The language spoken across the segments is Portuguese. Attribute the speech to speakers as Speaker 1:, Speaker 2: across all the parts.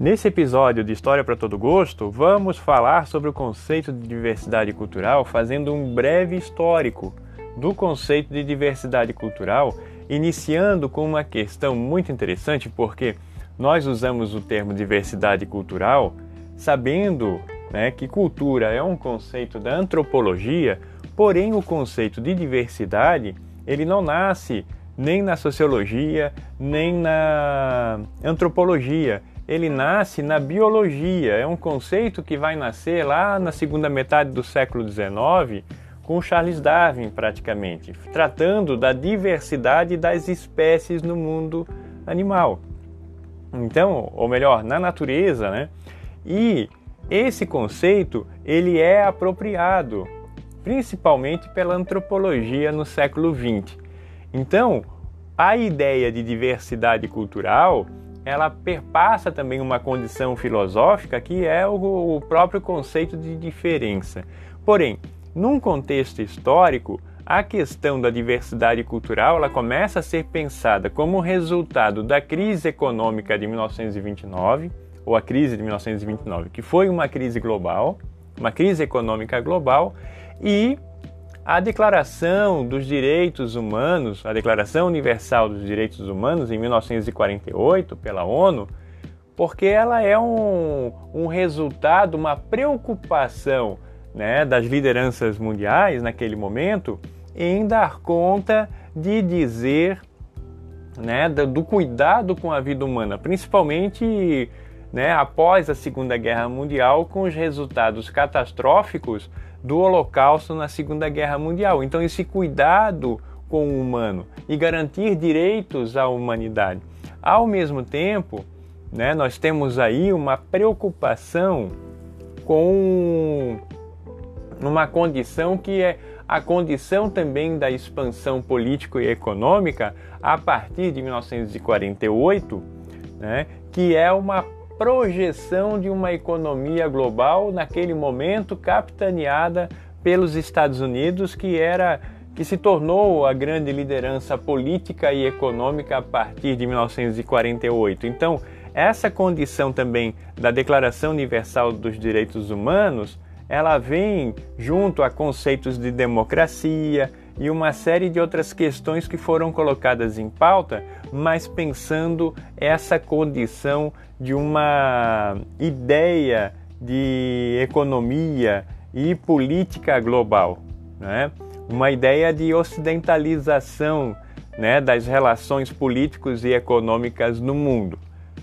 Speaker 1: Nesse episódio de História para Todo Gosto, vamos falar sobre o conceito de diversidade cultural, fazendo um breve histórico do conceito de diversidade cultural, iniciando com uma questão muito interessante, porque nós usamos o termo diversidade cultural sabendo né, que cultura é um conceito da antropologia, porém o conceito de diversidade ele não nasce nem na sociologia, nem na antropologia ele nasce na biologia. É um conceito que vai nascer lá na segunda metade do século XIX com Charles Darwin, praticamente, tratando da diversidade das espécies no mundo animal. Então, ou melhor, na natureza, né? E esse conceito ele é apropriado principalmente pela antropologia no século XX. Então, a ideia de diversidade cultural ela perpassa também uma condição filosófica que é o, próprio conceito de diferença. Porém, num contexto histórico, a questão da diversidade cultural ela começa a ser pensada como resultado da crise econômica de 1929, ou a crise de 1929, que foi uma crise global, uma crise econômica global, e a Declaração dos Direitos Humanos, a Declaração Universal dos Direitos Humanos, em 1948, pela ONU, porque ela é um, um resultado, uma preocupação né, das lideranças mundiais naquele momento em dar conta de dizer né, do cuidado com a vida humana, principalmente né, após a Segunda Guerra Mundial, com os resultados catastróficos do Holocausto na Segunda Guerra Mundial. Então, esse cuidado com o humano e garantir direitos à humanidade. Ao mesmo tempo, né, nós temos aí uma preocupação com uma condição que é a condição também da expansão político e econômica a partir de 1948, né, que é uma projeção de uma economia global naquele momento capitaneada pelos Estados Unidos, que era que se tornou a grande liderança política e econômica a partir de 1948. Então, essa condição também da Declaração Universal dos Direitos Humanos, ela vem junto a conceitos de democracia, e uma série de outras questões que foram colocadas em pauta, mas pensando essa condição de uma ideia de economia e política global, né? uma ideia de ocidentalização né, das relações políticas e econômicas no mundo.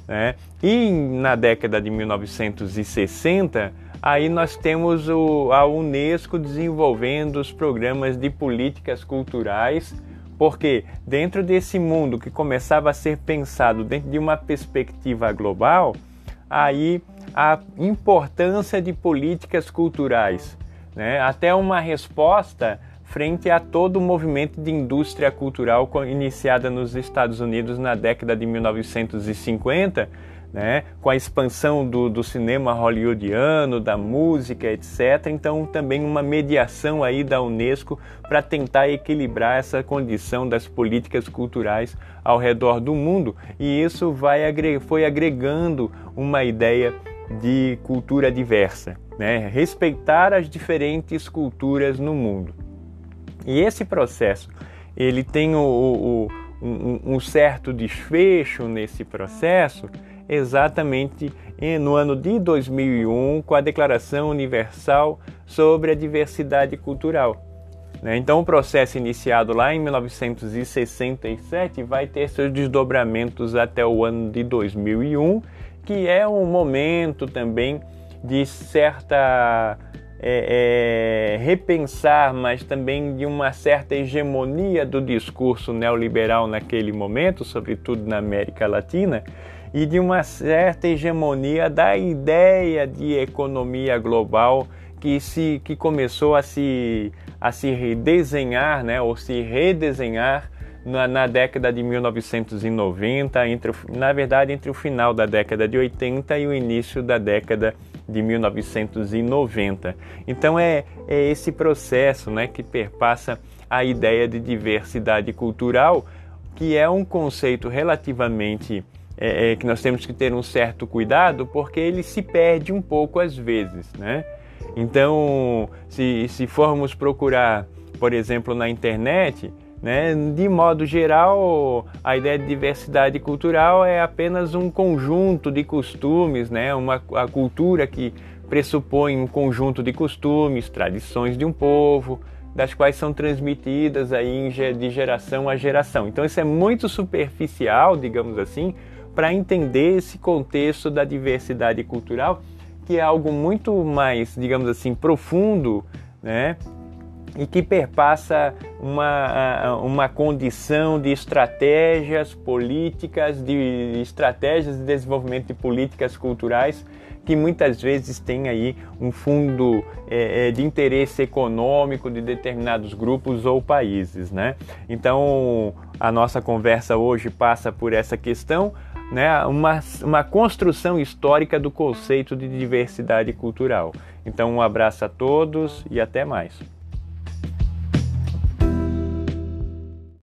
Speaker 1: Né? E na década de 1960, aí nós temos o, a Unesco desenvolvendo os programas de políticas culturais, porque dentro desse mundo que começava a ser pensado dentro de uma perspectiva global, aí a importância de políticas culturais, né? até uma resposta frente a todo o movimento de indústria cultural iniciada nos Estados Unidos na década de 1950, né, com a expansão do, do, cinema hollywoodiano, da música, etc. Então, também uma mediação aí da Unesco para tentar equilibrar essa condição das políticas culturais ao redor do mundo. E isso vai, foi agregando uma ideia de cultura diversa, né? respeitar as diferentes culturas no mundo. E esse processo, ele tem o, o, um, um certo desfecho nesse processo, exatamente no ano de 2001 com a Declaração Universal sobre a Diversidade Cultural. Né? Então, o processo iniciado lá em 1967 vai ter seus desdobramentos até o ano de 2001, que é um momento também de certa é, é, repensar, mas também de uma certa hegemonia do discurso neoliberal naquele momento, sobretudo na América Latina, e de uma certa hegemonia da ideia de economia global que, se, que começou a se, a se redesenhar, né, ou se redesenhar na, na, década de 1990, entre, na verdade entre o final da década de 80 e o início da década de 1990. Então é, é esse processo né, que perpassa a ideia de diversidade cultural, que é um conceito relativamente é, é, que nós temos que ter um certo cuidado porque ele se perde um pouco às vezes, né? Então, se, se formos procurar, por exemplo, na internet, né, de modo geral, a ideia de diversidade cultural é apenas um conjunto de costumes, né, uma, a cultura que pressupõe um conjunto de costumes, tradições de um povo, das quais são transmitidas aí de geração a geração. Então isso é muito superficial, digamos assim, para entender esse contexto da diversidade cultural, que é algo muito mais, digamos assim, profundo, né? E que perpassa uma, uma condição de estratégias políticas, de estratégias de desenvolvimento de políticas culturais que muitas vezes tem aí um fundo é, é, de interesse econômico de determinados grupos ou países, né? Então a nossa conversa hoje passa por essa questão, né? Uma, uma construção histórica do conceito de diversidade cultural. Então um abraço a todos e até mais.